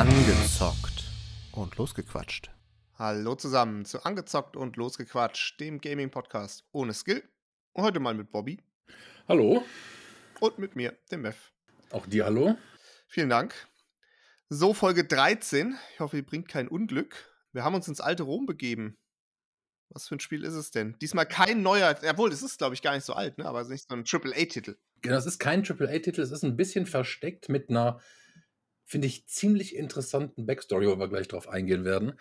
Angezockt und losgequatscht. Hallo zusammen zu Angezockt und Losgequatscht, dem Gaming-Podcast ohne Skill. Und heute mal mit Bobby Hallo, und mit mir, dem Mev. auch dir hallo. Vielen Dank. So, Folge 13. Ich hoffe, ihr bringt kein Unglück. Wir haben uns ins alte Rom begeben. Was für ein Spiel ist es denn? Diesmal kein neuer, jawohl, es ist, glaube ich, gar nicht so alt, ne? aber es ist nicht so ein Triple-A-Titel. Genau, es ist kein AAA-Titel, es ist ein bisschen versteckt mit einer, finde ich, ziemlich interessanten Backstory, wo wir gleich drauf eingehen werden.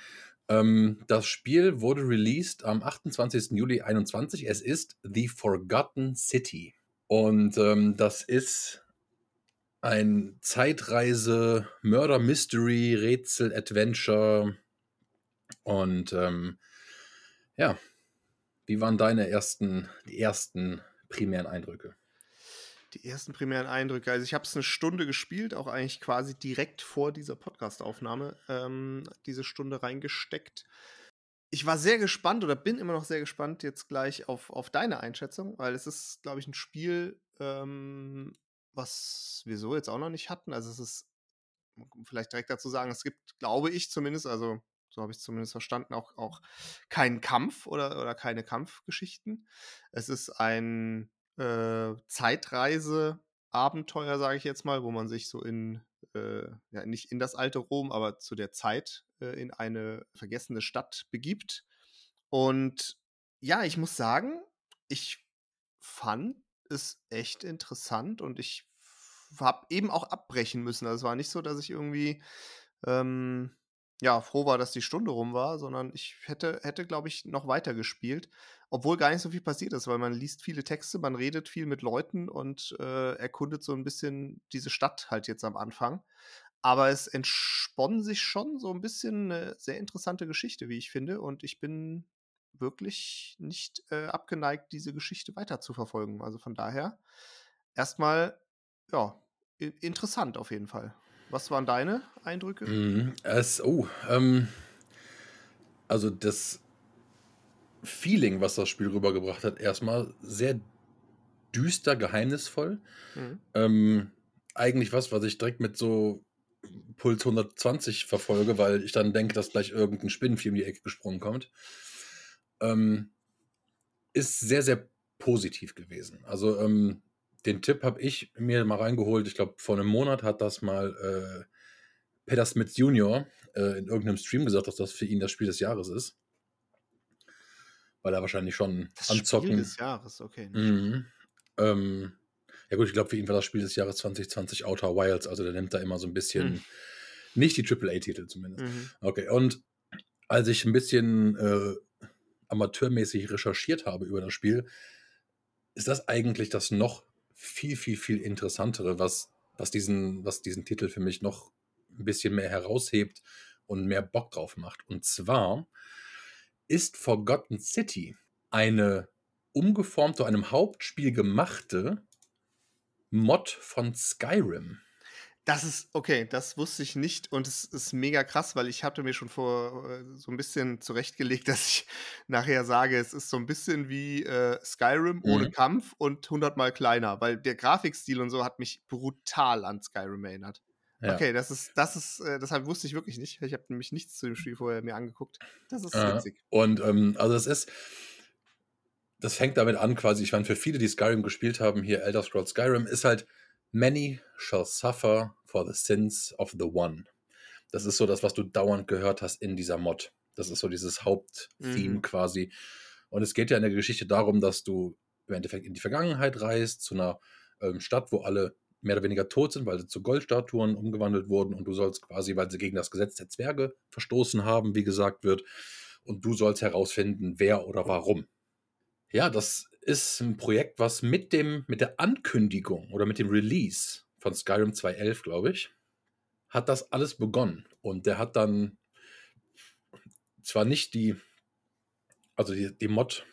Ähm, das Spiel wurde released am 28. Juli 21. Es ist The Forgotten City. Und ähm, das ist ein Zeitreise, Murder Mystery, Rätsel, Adventure. Und ähm, ja, wie waren deine ersten, die ersten primären Eindrücke? Die ersten primären Eindrücke. Also ich habe es eine Stunde gespielt, auch eigentlich quasi direkt vor dieser Podcast-Aufnahme ähm, diese Stunde reingesteckt. Ich war sehr gespannt oder bin immer noch sehr gespannt jetzt gleich auf, auf deine Einschätzung, weil es ist, glaube ich, ein Spiel, ähm, was wir so jetzt auch noch nicht hatten. Also es ist, vielleicht direkt dazu sagen, es gibt, glaube ich zumindest, also so habe ich es zumindest verstanden, auch, auch keinen Kampf oder, oder keine Kampfgeschichten. Es ist ein äh, Zeitreise-Abenteuer, sage ich jetzt mal, wo man sich so in, äh, ja, nicht in das alte Rom, aber zu der Zeit äh, in eine vergessene Stadt begibt. Und ja, ich muss sagen, ich fand es echt interessant und ich habe eben auch abbrechen müssen. Also es war nicht so, dass ich irgendwie ähm, ja, froh war, dass die Stunde rum war, sondern ich hätte, hätte glaube ich, noch weiter gespielt, obwohl gar nicht so viel passiert ist, weil man liest viele Texte, man redet viel mit Leuten und äh, erkundet so ein bisschen diese Stadt halt jetzt am Anfang. Aber es entsponnen sich schon so ein bisschen eine sehr interessante Geschichte, wie ich finde, und ich bin wirklich nicht äh, abgeneigt, diese Geschichte weiter zu verfolgen. Also von daher erstmal, ja, interessant auf jeden Fall. Was waren deine Eindrücke? Mhm. Es, oh, ähm, also das Feeling, was das Spiel rübergebracht hat, erstmal sehr düster, geheimnisvoll. Mhm. Ähm, eigentlich was, was ich direkt mit so Puls 120 verfolge, weil ich dann denke, dass gleich irgendein Spinnenvieh um die Ecke gesprungen kommt. Ähm, ist sehr, sehr positiv gewesen. Also ähm, den Tipp habe ich mir mal reingeholt. Ich glaube, vor einem Monat hat das mal äh, Peter Smith Jr. Äh, in irgendeinem Stream gesagt, dass das für ihn das Spiel des Jahres ist. Weil er wahrscheinlich schon Das anzocken. Spiel des Jahres, okay. Mhm. Ähm, ja gut, ich glaube, für ihn war das Spiel des Jahres 2020 Outer Wilds, also der nimmt da immer so ein bisschen, Hm. nicht die AAA-Titel zumindest. Mhm. Okay, und als ich ein bisschen äh, amateurmäßig recherchiert habe über das Spiel, ist das eigentlich das noch viel, viel, viel interessantere, was, was, diesen, was diesen Titel für mich noch ein bisschen mehr heraushebt und mehr Bock drauf macht. Und zwar ist Forgotten City eine umgeformte, einem Hauptspiel gemachte Mod von Skyrim. Das ist, okay, das wusste ich nicht und es ist mega krass, weil ich hatte mir schon vor äh, so ein bisschen zurechtgelegt, dass ich nachher sage, es ist so ein bisschen wie äh, Skyrim ohne Mhm. Kampf und hundertmal kleiner, weil der Grafikstil und so hat mich brutal an Skyrim erinnert. Ja. Okay, das ist, das ist, äh, deshalb wusste ich wirklich nicht. Ich habe nämlich nichts zu dem Spiel vorher mir angeguckt. Das ist Äh, witzig. und ähm, also das ist, das fängt damit an, quasi, ich meine, für viele, die Skyrim gespielt haben, hier Elder Scrolls Skyrim, ist halt Many shall suffer for the sins of the one. Das ist so das, was du dauernd gehört hast in dieser Mod. Das ist so dieses Haupttheme Mhm. quasi. Und es geht ja in der Geschichte darum, dass du im Endeffekt in die Vergangenheit reist, zu einer ähm, Stadt, wo alle mehr oder weniger tot sind, weil sie zu Goldstatuen umgewandelt wurden und du sollst quasi, weil sie gegen das Gesetz der Zwerge verstoßen haben, wie gesagt wird, und du sollst herausfinden, wer oder warum. Ja, das ist ein Projekt, was mit dem, mit der Ankündigung oder mit dem Release von Skyrim 2.11, glaube ich, hat das alles begonnen. Und der hat dann zwar nicht die, also die, die Mod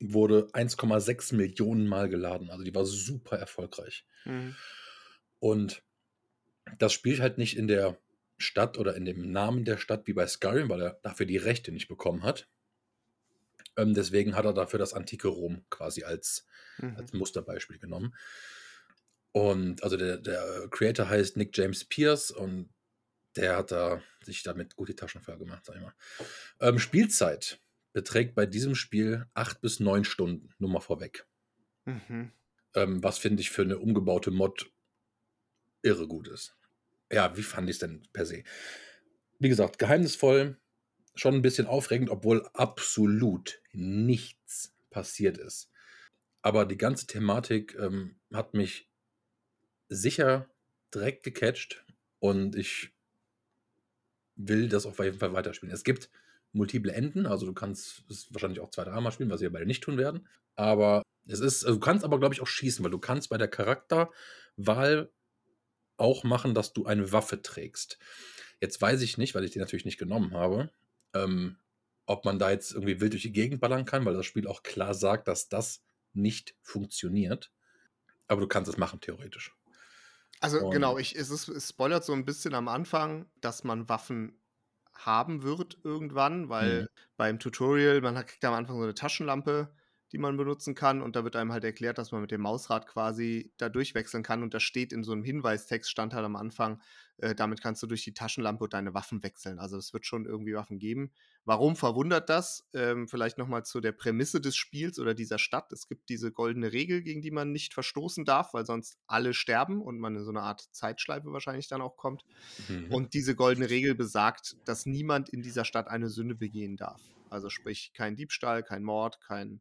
wurde 1,6 Millionen Mal geladen. Also die war super erfolgreich. Mhm. Und das spielt halt nicht in der Stadt oder in dem Namen der Stadt wie bei Skyrim, weil er dafür die Rechte nicht bekommen hat. Ähm, deswegen hat er dafür das antike Rom quasi als, Mhm. als Musterbeispiel genommen. Und also der, der Creator heißt Nick James Pierce und der hat da sich damit gut die Taschen voll gemacht, sag ich mal. Ähm, Spielzeit beträgt bei diesem Spiel acht bis neun Stunden, nur mal vorweg. Mhm. Ähm, was finde ich für eine umgebaute Mod irre gut ist. Ja, wie fand ich es denn per se? Wie gesagt, geheimnisvoll, schon ein bisschen aufregend, obwohl absolut nichts passiert ist. Aber die ganze Thematik ähm, hat mich sicher direkt gecatcht und ich will das auf jeden Fall weiterspielen. Es gibt multiple Enden, also du kannst es wahrscheinlich auch zwei, dreimal spielen, was wir beide nicht tun werden. Aber es ist, also du kannst aber, glaube ich, auch schießen, weil du kannst bei der Charakterwahl auch machen, dass du eine Waffe trägst. Jetzt weiß ich nicht, weil ich die natürlich nicht genommen habe, ähm, ob man da jetzt irgendwie wild durch die Gegend ballern kann, weil das Spiel auch klar sagt, dass das nicht funktioniert. Aber du kannst es machen, theoretisch. Also Und- genau, ich, es, ist, es spoilert so ein bisschen am Anfang, dass man Waffen haben wird irgendwann, weil Mhm. beim Tutorial, man kriegt am Anfang so eine Taschenlampe, die man benutzen kann und da wird einem halt erklärt, dass man mit dem Mausrad quasi da durchwechseln kann und da steht in so einem Hinweistext, stand halt am Anfang, äh, damit kannst du durch die Taschenlampe deine Waffen wechseln. Also es wird schon irgendwie Waffen geben. Warum verwundert das? Ähm, vielleicht nochmal zu der Prämisse des Spiels oder dieser Stadt. Es gibt diese goldene Regel, gegen die man nicht verstoßen darf, weil sonst alle sterben und man in so eine Art Zeitschleife wahrscheinlich dann auch kommt. Mhm. Und diese goldene Regel besagt, dass niemand in dieser Stadt eine Sünde begehen darf. Also sprich kein Diebstahl, kein Mord, kein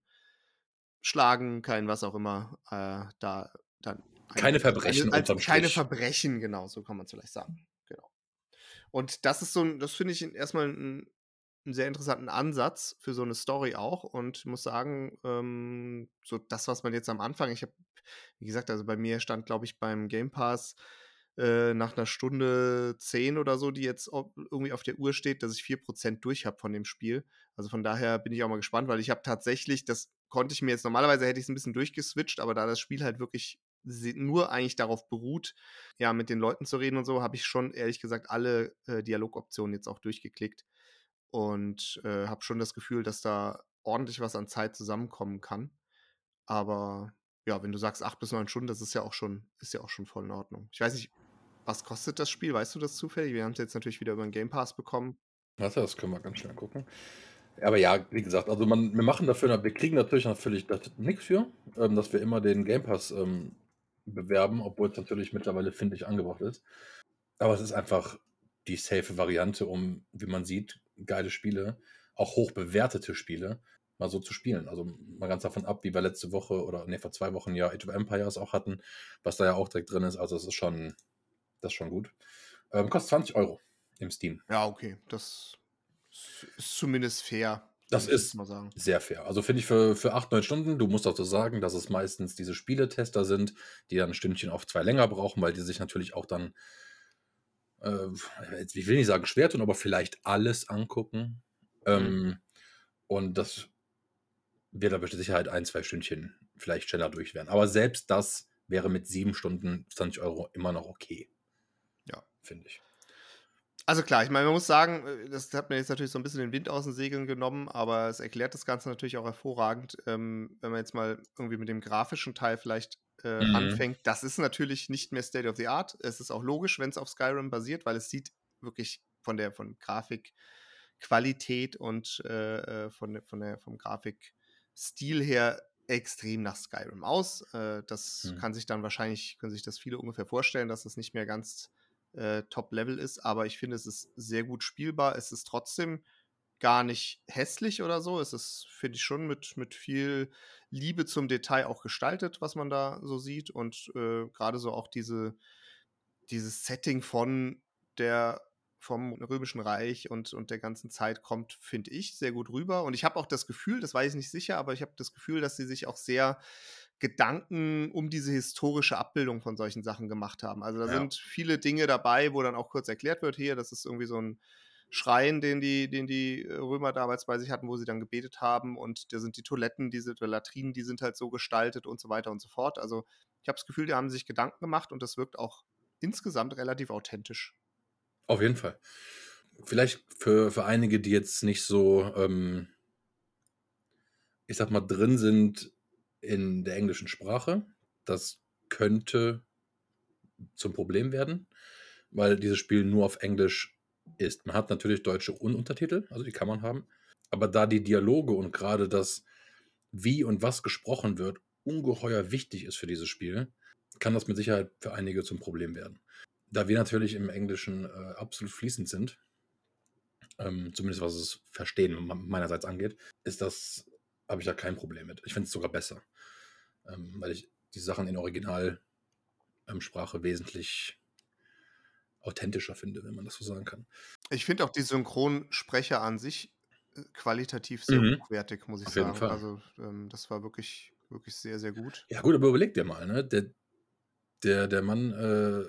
Schlagen, kein was auch immer. Äh, da dann Keine Verbrechen eine, als, unterm keine Strich. Verbrechen, genau, so kann man es vielleicht sagen. Genau. Und das ist so ein, das finde ich erstmal einen, einen sehr interessanten Ansatz für so eine Story auch. Und ich muss sagen, ähm, so das, was man jetzt am Anfang, ich habe, wie gesagt, also bei mir stand, glaube ich, beim Game Pass äh, nach einer Stunde 10 oder so, die jetzt irgendwie auf der Uhr steht, dass ich 4% durch habe von dem Spiel. Also von daher bin ich auch mal gespannt, weil ich habe tatsächlich, das konnte ich mir jetzt, normalerweise hätte ich es ein bisschen durchgeswitcht, aber da das Spiel halt wirklich nur eigentlich darauf beruht, ja, mit den Leuten zu reden und so, habe ich schon ehrlich gesagt alle äh, Dialogoptionen jetzt auch durchgeklickt und äh, habe schon das Gefühl, dass da ordentlich was an Zeit zusammenkommen kann. Aber ja, wenn du sagst acht bis neun Stunden, das ist ja auch schon, ist ja auch schon voll in Ordnung. Ich weiß nicht, was kostet das Spiel? Weißt du das zufällig? Wir haben es jetzt natürlich wieder über den Game Pass bekommen. Warte, das können wir ganz schnell gucken. Aber ja, wie gesagt, also man, wir machen dafür, wir kriegen natürlich natürlich nichts für, ähm, dass wir immer den Game Pass ähm, bewerben, obwohl es natürlich mittlerweile, finde ich, angebracht ist. Aber es ist einfach die safe Variante, um, wie man sieht, geile Spiele, auch hoch bewertete Spiele, mal so zu spielen. Also mal ganz davon ab, wie wir letzte Woche oder nee, vor zwei Wochen ja Age of Empires auch hatten, was da ja auch direkt drin ist. Also es ist schon, das ist schon gut. Ähm, kostet 20 Euro im Steam. Ja, okay. Das ist zumindest fair. Das ist- jetzt mal sagen. Sehr fair. Also finde ich für, für 8, 9 Stunden, du musst auch so sagen, dass es meistens diese Spieletester sind, die dann ein Stündchen auf zwei länger brauchen, weil die sich natürlich auch dann, äh, ich will nicht sagen schwer tun, aber vielleicht alles angucken. Ähm, und das wird aber mit Sicherheit ein, zwei Stündchen vielleicht schneller durch werden. Aber selbst das wäre mit 7 Stunden 20 Euro immer noch okay. Ja. Finde ich. Also klar, ich meine, man muss sagen, äh, das hat mir jetzt natürlich so ein bisschen den Wind aus den Segeln genommen, aber es erklärt das Ganze natürlich auch hervorragend, ähm, wenn man jetzt mal irgendwie mit dem grafischen Teil vielleicht äh, Mhm. anfängt. Das ist natürlich nicht mehr State of the Art. Es ist auch logisch, wenn es auf Skyrim basiert, weil es sieht wirklich von der von Grafikqualität und äh, äh, von, von der, vom Grafikstil her extrem nach Skyrim aus. Äh, das Mhm. kann sich dann wahrscheinlich, können sich das viele ungefähr vorstellen, dass das nicht mehr ganz äh, Top-Level ist, aber ich finde, es ist sehr gut spielbar. Es ist trotzdem gar nicht hässlich oder so. Es ist, finde ich, schon mit, mit viel Liebe zum Detail auch gestaltet, was man da so sieht. Und äh, gerade so auch diese, dieses Setting von der vom Römischen Reich und, und der ganzen Zeit kommt, finde ich, sehr gut rüber. Und ich habe auch das Gefühl, das weiß ich nicht sicher, aber ich habe das Gefühl, dass sie sich auch sehr Gedanken um diese historische Abbildung von solchen Sachen gemacht haben. Also da Ja. sind viele Dinge dabei, wo dann auch kurz erklärt wird, hier, das ist irgendwie so ein Schrein, den die, den die Römer damals bei sich hatten, wo sie dann gebetet haben. Und da sind die Toiletten, diese Latrinen, die sind halt so gestaltet und so weiter und so fort. Also ich habe das Gefühl, die haben sich Gedanken gemacht und das wirkt auch insgesamt relativ authentisch. Auf jeden Fall. Vielleicht für, für einige, die jetzt nicht so, ähm, ich sag mal, drin sind in der englischen Sprache, das könnte zum Problem werden. weil dieses Spiel nur auf Englisch ist. Man hat natürlich deutsche Ununtertitel, also die kann man haben. Aber da die Dialoge und gerade das, wie und was gesprochen wird, ungeheuer wichtig ist für dieses Spiel, kann das mit Sicherheit für einige zum Problem werden. Da wir natürlich im Englischen äh, absolut fließend sind, ähm, zumindest was es Verstehen meinerseits angeht, ist das, habe ich da kein Problem mit. Ich finde es sogar besser, ähm, weil ich die Sachen in Originalsprache ähm, wesentlich authentischer finde, wenn man das so sagen kann. Ich finde auch die Synchronsprecher an sich äh, qualitativ sehr mhm. hochwertig, muss ich Auf sagen. Also ähm, das war wirklich, wirklich sehr, sehr gut. Ja gut, aber überleg dir mal, ne? Der, der, der Mann äh,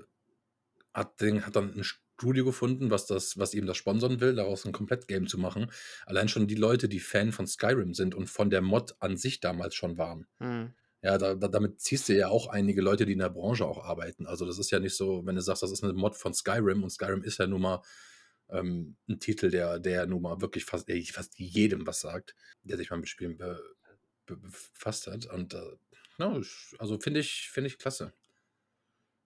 hat, den, hat dann ein Studio gefunden, was, das, was ihm das sponsern will, daraus ein Komplett-Game zu machen. Allein schon die Leute, die Fan von Skyrim sind und von der Mod an sich damals schon waren. Mhm. Ja, da, da, damit ziehst du ja auch einige Leute, die in der Branche auch arbeiten. Also das ist ja nicht so, wenn du sagst, das ist eine Mod von Skyrim und Skyrim ist ja nun mal ähm, ein Titel, der, der nun mal wirklich fast, fast jedem was sagt, der sich mal mit Spielen be, be, befasst hat. Und äh, no, also finde ich, finde ich klasse.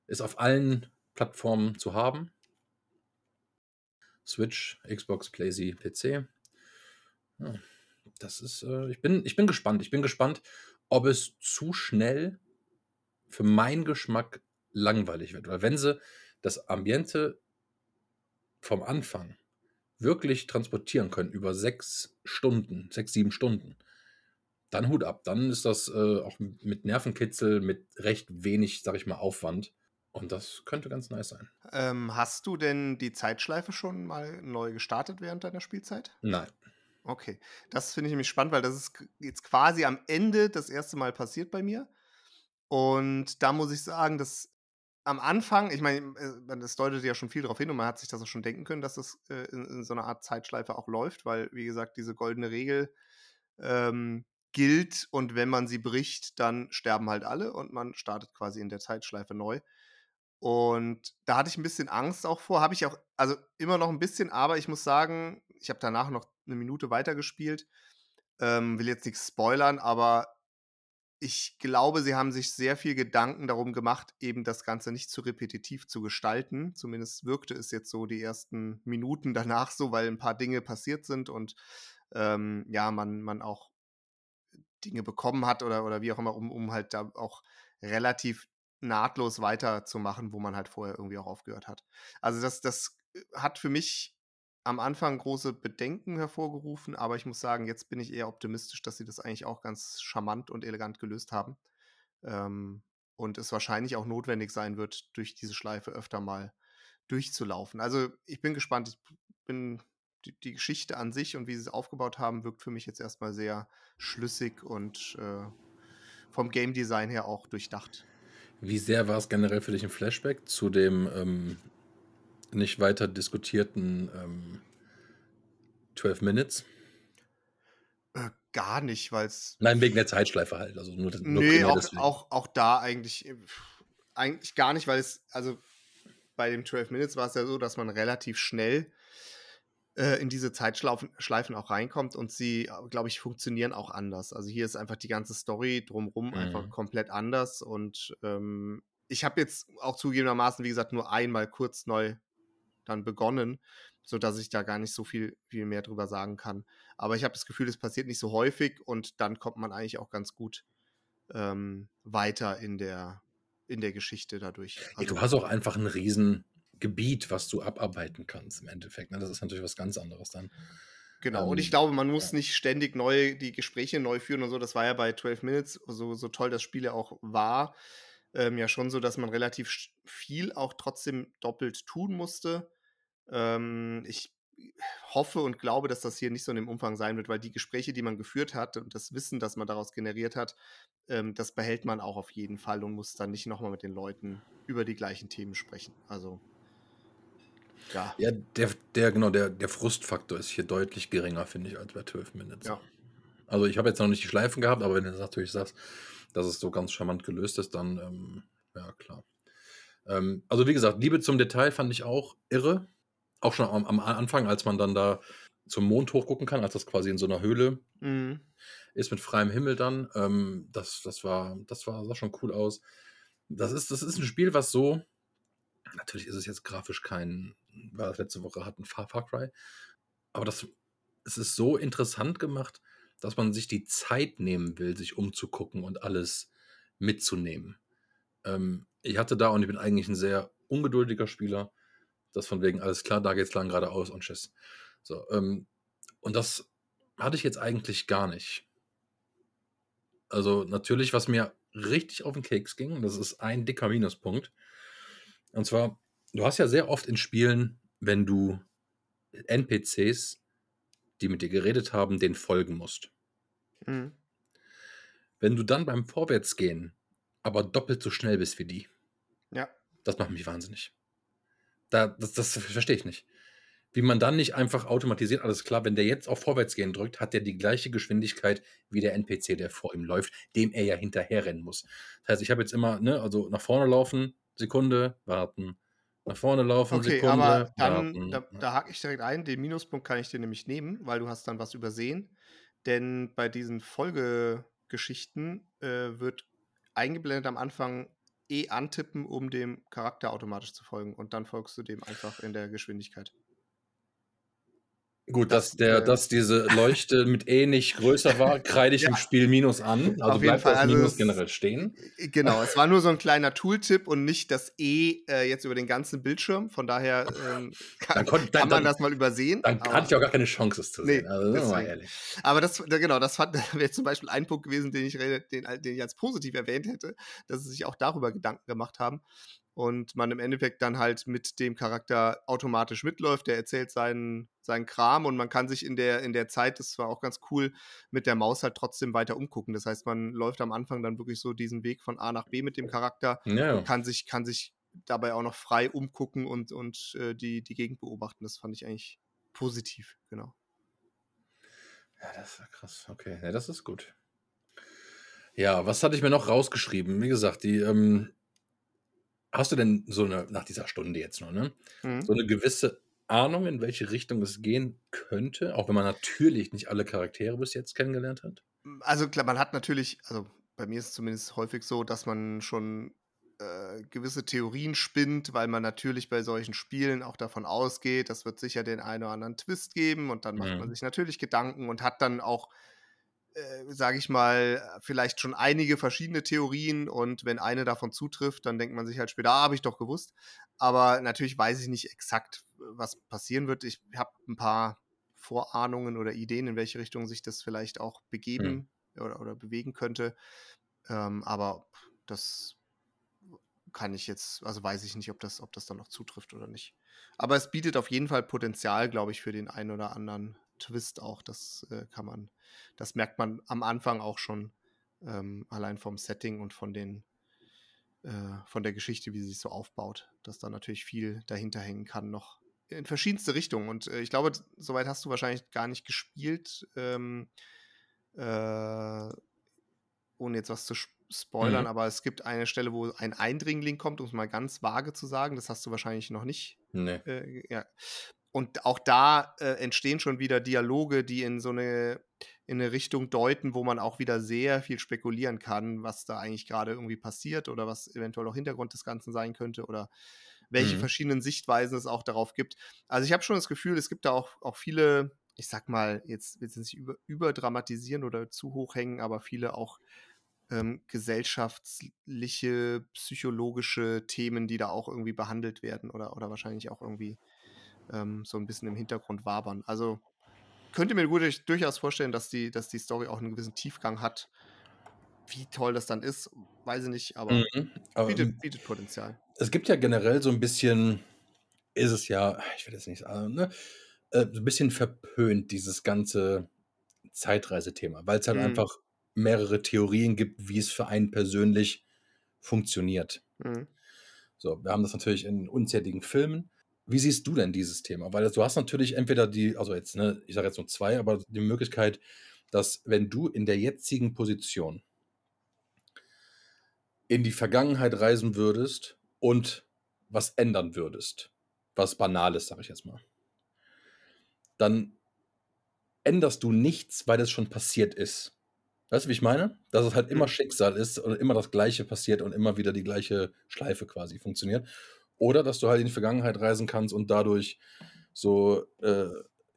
Ist auf allen Plattformen zu haben. Switch, Xbox, PlayStation, PC. Ja, das ist, äh, ich, bin, ich bin gespannt. Ich bin gespannt, ob es zu schnell für meinen Geschmack langweilig wird. Weil wenn sie das Ambiente vom Anfang wirklich transportieren können über sechs Stunden, sechs, sieben Stunden, dann Hut ab. Dann ist das äh, auch mit Nervenkitzel, mit recht wenig, sag ich mal, Aufwand. Und das könnte ganz nice sein. Ähm, hast du denn die Zeitschleife schon mal neu gestartet während deiner Spielzeit? Nein. Okay, das finde ich nämlich spannend, weil das ist jetzt quasi am Ende das erste Mal passiert bei mir. Und da muss ich sagen, dass am Anfang, ich meine, äh, das deutet ja schon viel darauf hin und man hat sich das auch schon denken können, dass das äh, in, in, so einer Art Zeitschleife auch läuft, weil, wie gesagt, diese goldene Regel ähm, gilt und wenn man sie bricht, dann sterben halt alle und man startet quasi in der Zeitschleife neu. Und da hatte ich ein bisschen Angst auch vor, habe ich auch, also immer noch ein bisschen, aber ich muss sagen, ich habe danach noch eine Minute weitergespielt. Ähm, will jetzt nichts spoilern, aber ich glaube, sie haben sich sehr viel Gedanken darum gemacht, eben das Ganze nicht zu repetitiv zu gestalten. Zumindest wirkte es jetzt so die ersten Minuten danach so, weil ein paar Dinge passiert sind und ähm, ja, man, man auch Dinge bekommen hat oder, oder wie auch immer, um, um halt da auch relativ nahtlos weiterzumachen, wo man halt vorher irgendwie auch aufgehört hat. Also das, das äh, hat für mich am Anfang große Bedenken hervorgerufen, aber ich muss sagen, jetzt bin ich eher optimistisch, dass sie das eigentlich auch ganz charmant und elegant gelöst haben. Ähm, und es wahrscheinlich auch notwendig sein wird, durch diese Schleife öfter mal durchzulaufen. Also ich bin gespannt. Ich bin die, die Geschichte an sich und wie sie es aufgebaut haben, wirkt für mich jetzt erstmal sehr schlüssig und äh, vom Game Design her auch durchdacht. Wie sehr war es generell für dich ein Flashback zu dem ähm, nicht weiter diskutierten ähm, 12 Minutes? Äh, gar nicht, weil es. Nein, wegen der Zeitschleife halt. Also nur, nur nee, auch, auch, auch da eigentlich, äh, eigentlich gar nicht, weil es, also bei dem 12 Minutes war es ja so, dass man relativ schnell äh, in diese Zeitschleifen auch reinkommt und sie, glaube ich, funktionieren auch anders. Also hier ist einfach die ganze Story drumherum mhm. einfach komplett anders und ähm, ich habe jetzt auch zugegebenermaßen, wie gesagt, nur einmal kurz neu dann begonnen, sodass ich da gar nicht so viel, viel mehr drüber sagen kann. Aber ich habe das Gefühl, es passiert nicht so häufig und dann kommt man eigentlich auch ganz gut ähm, weiter in der, in der Geschichte dadurch. Also, ja, du hast auch einfach ein Riesengebiet, was du abarbeiten kannst im Endeffekt. Ne? Das ist natürlich was ganz anderes dann. Genau, ähm, und ich glaube, man muss ja. nicht ständig neu die Gespräche neu führen und so. Das war ja bei 12 Minutes, so, so toll das Spiel ja auch war, ähm, ja schon so, dass man relativ viel auch trotzdem doppelt tun musste. Ähm, ich hoffe und glaube, dass das hier nicht so in dem Umfang sein wird, weil die Gespräche, die man geführt hat und das Wissen, das man daraus generiert hat, ähm, das behält man auch auf jeden Fall und muss dann nicht nochmal mit den Leuten über die gleichen Themen sprechen. Also ja. Ja, der, der, genau, der, der Frustfaktor ist hier deutlich geringer, finde ich, als bei 12 Minutes. Ja. Also ich habe jetzt noch nicht die Schleifen gehabt, aber wenn du natürlich sagst, dass es so ganz charmant gelöst ist, dann ähm, ja klar. Ähm, also wie gesagt, Liebe zum Detail fand ich auch irre auch schon am, am, Anfang, als man dann da zum Mond hochgucken kann, als das quasi in so einer Höhle mhm. ist mit freiem Himmel dann. Ähm, das, das war, das war, sah schon cool aus. Das ist, das ist ein Spiel, was so Natürlich ist es jetzt grafisch kein, war das letzte Woche hatten Far, Far Cry, aber das, es ist so interessant gemacht, dass man sich die Zeit nehmen will, sich umzugucken und alles mitzunehmen. Ähm, ich hatte da und ich bin eigentlich ein sehr ungeduldiger Spieler, das von wegen alles klar, da geht's lang geradeaus und tschüss. So, ähm, und das hatte ich jetzt eigentlich gar nicht. Also natürlich, was mir richtig auf den Keks ging, das ist ein dicker Minuspunkt. Und zwar, du hast ja sehr oft in Spielen, wenn du NPCs, die mit dir geredet haben, den folgen musst. Mhm. Wenn du dann beim Vorwärtsgehen aber doppelt so schnell bist wie die, Ja. das macht mich wahnsinnig. Da, das, das verstehe ich nicht. Wie man dann nicht einfach automatisiert, alles klar, wenn der jetzt auf Vorwärtsgehen drückt, hat der die gleiche Geschwindigkeit wie der NPC, der vor ihm läuft, dem er ja hinterherrennen muss. Das heißt, ich habe jetzt immer, ne, also nach vorne laufen, Sekunde, warten. Nach vorne laufen, Okay, Sekunde, aber dann, warten. da, da hake ich direkt ein, den Minuspunkt kann ich dir nämlich nehmen, weil du hast dann was übersehen. Denn bei diesen Folgegeschichten äh, wird eingeblendet am Anfang E antippen, um dem Charakter automatisch zu folgen. Und dann folgst du dem einfach in der Geschwindigkeit. Gut, Das, dass, der, äh, dass diese Leuchte mit E nicht größer war, kreide ich Ja. im Spiel Minus an. Also Auf jeden bleibt Fall, das also Minus es- generell stehen. Genau, es war nur so ein kleiner Tooltip und nicht das E äh, jetzt über den ganzen Bildschirm. Von daher ähm, kann, Dann, kon, kann dann, man dann, das mal übersehen. dann aber- hatte ich auch gar keine Chance, es zu Nee, sehen. Also, sind wir mal ehrlich. Aber das, da- genau, das fand- wäre zum Beispiel ein Punkt gewesen, den ich, den, den ich als positiv erwähnt hätte, dass sie sich auch darüber Gedanken gemacht haben und man im Endeffekt dann halt mit dem Charakter automatisch mitläuft. Der erzählt seinen, seinen Kram und man kann sich in der, in der Zeit, das war auch ganz cool, mit der Maus halt trotzdem weiter umgucken. Das heißt, man läuft am Anfang dann wirklich so diesen Weg von A nach B mit dem Charakter Ja. und kann sich, kann sich dabei auch noch frei umgucken und, und äh, die, die Gegend beobachten. Das fand ich eigentlich positiv, genau. ja, das ist krass. Okay, ja, das ist gut. Ja, was hatte ich mir noch rausgeschrieben? Wie gesagt, die, ähm, hast du denn so eine, nach dieser Stunde jetzt noch, ne? Mhm. So eine gewisse Ahnung, in welche Richtung es gehen könnte, auch wenn man natürlich nicht alle Charaktere bis jetzt kennengelernt hat? Also klar, man hat natürlich, also bei mir ist es zumindest häufig so, dass man schon äh, gewisse Theorien spinnt, weil man natürlich bei solchen Spielen auch davon ausgeht, das wird sicher den einen oder anderen Twist geben und dann macht man Mhm. sich natürlich Gedanken und hat dann auch, äh, sage ich mal, vielleicht schon einige verschiedene Theorien und wenn eine davon zutrifft, dann denkt man sich halt später, ah, habe ich doch gewusst. Aber natürlich weiß ich nicht exakt, was passieren wird. Ich habe ein paar Vorahnungen oder Ideen, in welche Richtung sich das vielleicht auch begeben oder, oder bewegen könnte. Ähm, aber das kann ich jetzt, also weiß ich nicht, ob das, ob das dann noch zutrifft oder nicht. Aber es bietet auf jeden Fall Potenzial, glaube ich, für den einen oder anderen Twist auch. Das äh, kann man, das merkt man am Anfang auch schon, ähm, allein vom Setting und von den, äh, von der Geschichte, wie sie sich so aufbaut, dass da natürlich viel dahinter hängen kann noch in verschiedenste Richtungen. Und äh, ich glaube, soweit hast du wahrscheinlich gar nicht gespielt. Ähm, äh, ohne jetzt was zu sp- spoilern, Mhm. aber es gibt eine Stelle, wo ein Eindringling kommt, um es mal ganz vage zu sagen. Das hast du wahrscheinlich noch nicht. Nee. Äh, ja. Und auch da äh, entstehen schon wieder Dialoge, die in so eine, in eine Richtung deuten, wo man auch wieder sehr viel spekulieren kann, was da eigentlich gerade irgendwie passiert oder was eventuell auch Hintergrund des Ganzen sein könnte oder welche Mhm. verschiedenen Sichtweisen es auch darauf gibt. Also ich habe schon das Gefühl, es gibt da auch, auch viele, ich sag mal, jetzt will es nicht über, überdramatisieren oder zu hoch hängen, aber viele auch ähm, gesellschaftliche, psychologische Themen, die da auch irgendwie behandelt werden oder, oder wahrscheinlich auch irgendwie ähm, so ein bisschen im Hintergrund wabern. Also könnte mir gut, durchaus vorstellen, dass die, dass die Story auch einen gewissen Tiefgang hat. Wie toll das dann ist, weiß ich nicht, aber Mhm. Bietet, ähm, bietet Potenzial. es gibt ja generell so ein bisschen, ist es ja, ich will jetzt nicht sagen, ne, äh, so ein bisschen verpönt, dieses ganze Zeitreisethema, weil es halt Mhm. einfach mehrere Theorien gibt, wie es für einen persönlich funktioniert. Mhm. So, wir haben das natürlich in unzähligen Filmen. Wie siehst du denn dieses Thema? Weil du hast natürlich entweder die, also jetzt, ne, ich sage jetzt nur zwei, aber die Möglichkeit, dass wenn du in der jetzigen Position in die Vergangenheit reisen würdest und was ändern würdest, was Banales, sage ich jetzt mal, dann änderst du nichts, weil es schon passiert ist. Weißt du, wie ich meine? Dass es halt immer Mhm. Schicksal ist und immer das Gleiche passiert und immer wieder die gleiche Schleife quasi funktioniert. Oder dass du halt in die Vergangenheit reisen kannst und dadurch so äh,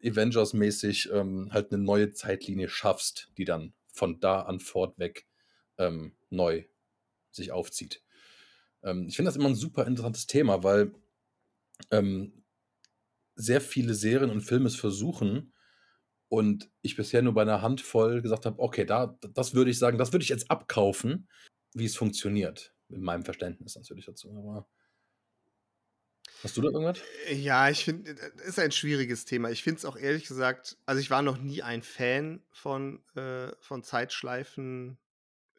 Avengers-mäßig ähm, halt eine neue Zeitlinie schaffst, die dann von da an fortweg ähm, neu sich aufzieht. Ähm, ich finde das immer ein super interessantes Thema, weil ähm, sehr viele Serien und Filme es versuchen und ich bisher nur bei einer Handvoll gesagt habe, okay, da, das würde ich sagen, das würde ich jetzt abkaufen, wie es funktioniert. In meinem Verständnis natürlich dazu. Aber Hast du da irgendwas? Äh, ja, ich finde, es äh, ist ein schwieriges Thema. Ich finde es auch ehrlich gesagt, also ich war noch nie ein Fan von, äh, von Zeitschleifen.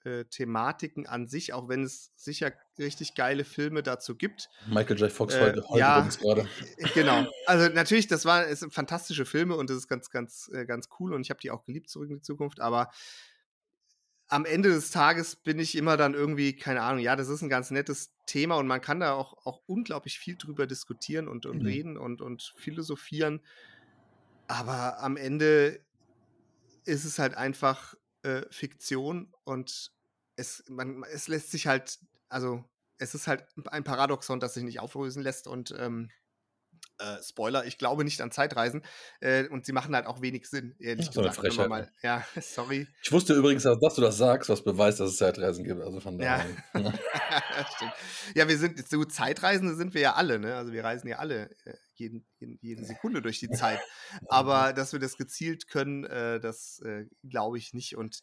Äh, Thematiken an sich, auch wenn es sicher richtig geile Filme dazu gibt. Michael J. Fox äh, heute, heute ja, gerade. Genau. Also natürlich, das waren es sind fantastische Filme und das ist ganz, ganz, ganz cool und ich habe die auch geliebt zurück in die Zukunft, aber am Ende des Tages bin ich immer dann irgendwie, keine Ahnung, ja, das ist ein ganz nettes Thema und man kann da auch, auch unglaublich viel drüber diskutieren und, und mhm. reden und, und philosophieren. Aber am Ende ist es halt einfach äh, Fiktion und es, man, es lässt sich halt, also es ist halt ein Paradoxon, das sich nicht auflösen lässt und ähm, äh, Spoiler, ich glaube nicht an Zeitreisen. Äh, und sie machen halt auch wenig Sinn, ehrlich ja, gesagt. Frechheit, mal, ja, sorry. Ich wusste übrigens, dass du das sagst, was beweist, dass es Zeitreisen gibt. Also von daher. Ja, stimmt. Ja, wir sind, so Zeitreisende sind wir ja alle, ne? Also wir reisen ja alle äh, jeden, jeden, jede Sekunde durch die Zeit. Aber dass wir das gezielt können, äh, das äh, glaube ich nicht. Und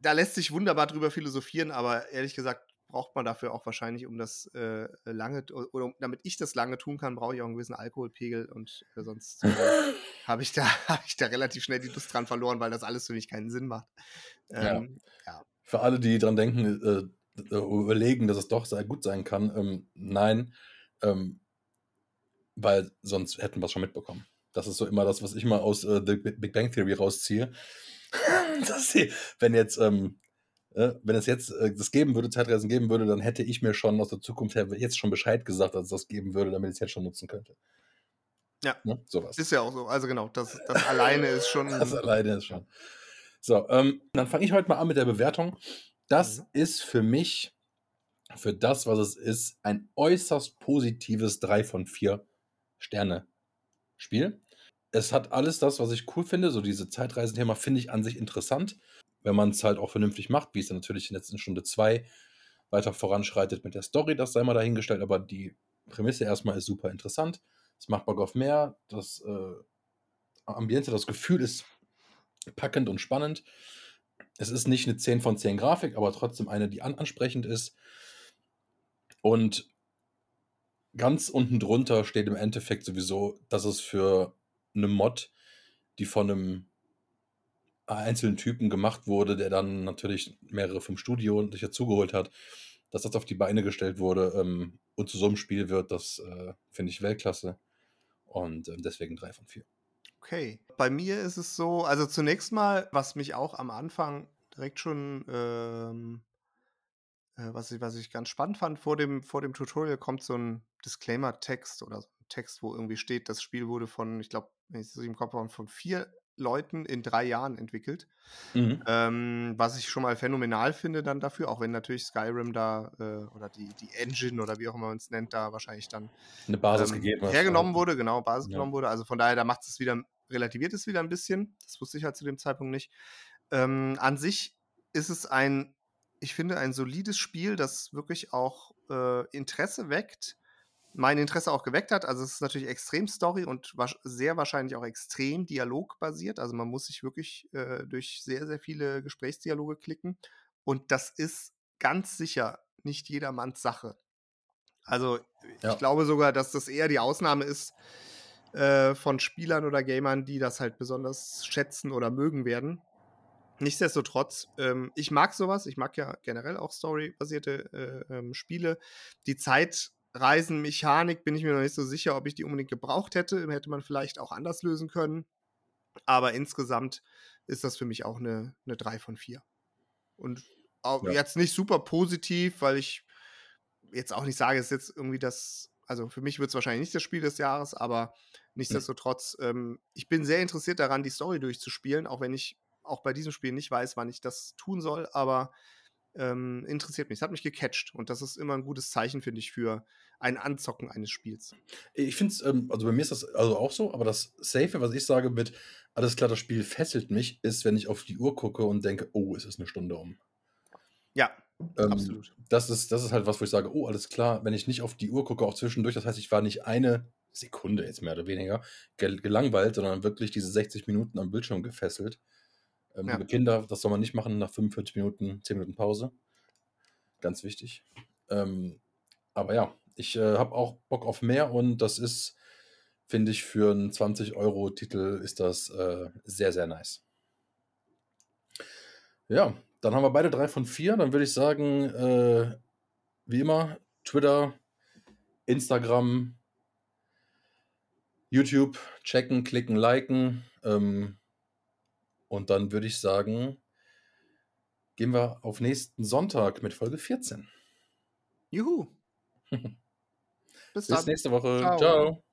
da lässt sich wunderbar drüber philosophieren, aber ehrlich gesagt, braucht man dafür auch wahrscheinlich, um das äh, lange, oder damit ich das lange tun kann, brauche ich auch einen gewissen Alkoholpegel und äh, sonst äh, habe ich, da, hab ich da relativ schnell die Lust dran verloren, weil das alles für mich keinen Sinn macht. Ähm, ja. ja. Für alle, die dran denken, äh, äh, überlegen, dass es doch sehr gut sein kann, ähm, nein, ähm, weil sonst hätten wir es schon mitbekommen. Das ist so immer das, was ich mal aus äh, The Big Bang Theory rausziehe. dass sie, wenn jetzt ähm, äh, wenn es jetzt äh, das geben würde, Zeitreisen geben würde, dann hätte ich mir schon aus der Zukunft her jetzt schon Bescheid gesagt, dass es das geben würde, damit ich es jetzt schon nutzen könnte. Ja. Ne? Sowas. Ist ja auch so. Also genau, das, das alleine ist schon. Das alleine ist schon. So, ähm, dann fange ich heute mal an mit der Bewertung. Das mhm. ist für mich, für das, was es ist, ein äußerst positives 3 von 4 Sterne Spiel. Es hat alles das, was ich cool finde. So diese Zeitreisenthema finde ich an sich interessant wenn man es halt auch vernünftig macht, wie es dann natürlich in der letzten Stunde 2 weiter voranschreitet mit der Story, das sei mal dahingestellt, aber die Prämisse erstmal ist super interessant. Es macht Bock auf mehr. Das äh, Ambiente, das Gefühl ist packend und spannend. Es ist nicht eine 10 von 10 Grafik, aber trotzdem eine, die ansprechend ist. Und ganz unten drunter steht im Endeffekt sowieso, dass es für eine Mod, die von einem einzelnen Typen gemacht wurde, der dann natürlich mehrere vom Studio sich dazugeholt hat, dass das auf die Beine gestellt wurde ähm, und zu so einem Spiel wird, das äh, finde ich Weltklasse. Und äh, deswegen drei von vier. Okay. Bei mir ist es so, also zunächst mal, was mich auch am Anfang direkt schon, ähm, äh, was, ich, was ich ganz spannend fand, vor dem, vor dem Tutorial kommt so ein Disclaimer-Text oder so ein Text, wo irgendwie steht, das Spiel wurde von, ich glaube, wenn ich es im Kopf habe, von vier Leuten in drei Jahren entwickelt. Mhm. Ähm, was ich schon mal phänomenal finde dann dafür, auch wenn natürlich Skyrim da äh, oder die, die Engine oder wie auch immer man es nennt, da wahrscheinlich dann eine Basis ähm, gegeben hergenommen wurde, genau, Basis ja. genommen wurde. Also von daher, da macht es wieder, relativiert es wieder ein bisschen. Das wusste ich halt zu dem Zeitpunkt nicht. Ähm, an sich ist es ein, ich finde, ein solides Spiel, das wirklich auch äh, Interesse weckt mein Interesse auch geweckt hat. Also es ist natürlich extrem Story und sehr wahrscheinlich auch extrem dialogbasiert. Also man muss sich wirklich äh, durch sehr, sehr viele Gesprächsdialoge klicken. Und das ist ganz sicher nicht jedermanns Sache. Also ja. ich glaube sogar, dass das eher die Ausnahme ist äh, von Spielern oder Gamern, die das halt besonders schätzen oder mögen werden. Nichtsdestotrotz, ähm, ich mag sowas. Ich mag ja generell auch storybasierte äh, ähm, Spiele. Die Zeit Reisenmechanik bin ich mir noch nicht so sicher, ob ich die unbedingt gebraucht hätte. Hätte man vielleicht auch anders lösen können. Aber insgesamt ist das für mich auch eine, eine 3 von 4. Und auch ja. jetzt nicht super positiv, weil ich jetzt auch nicht sage, es ist jetzt irgendwie das, also für mich wird es wahrscheinlich nicht das Spiel des Jahres, aber nichtsdestotrotz, ja. ähm, ich bin sehr interessiert daran, die Story durchzuspielen, auch wenn ich auch bei diesem Spiel nicht weiß, wann ich das tun soll, aber ähm, interessiert mich. Es hat mich gecatcht und das ist immer ein gutes Zeichen, finde ich, für ein Anzocken eines Spiels. Ich finde es, ähm, also bei mir ist das also auch so, aber das Safe, was ich sage mit, alles klar, das Spiel fesselt mich, ist, wenn ich auf die Uhr gucke und denke, oh, es ist eine Stunde um. Ja, Ähm, absolut. das, ist, das ist halt was, wo ich sage, oh, alles klar, wenn ich nicht auf die Uhr gucke, auch zwischendurch, das heißt, ich war nicht eine Sekunde jetzt mehr oder weniger gel gelangweilt, sondern wirklich diese 60 Minuten am Bildschirm gefesselt. Ähm, Ja. Kinder, das soll man nicht machen nach 45 Minuten, 10 Minuten Pause. Ganz wichtig. Ähm, aber ja, ich äh, habe auch Bock auf mehr und das ist, finde ich, für einen 20-Euro-Titel ist das äh, sehr, sehr nice. Ja, dann haben wir beide drei von vier. Dann würde ich sagen, äh, wie immer, Twitter, Instagram, YouTube, checken, klicken, liken. Ähm, und dann würde ich sagen, gehen wir auf nächsten Sonntag mit Folge 14. Juhu. Bis Bis dann. nächste Woche. Ciao. Ciao.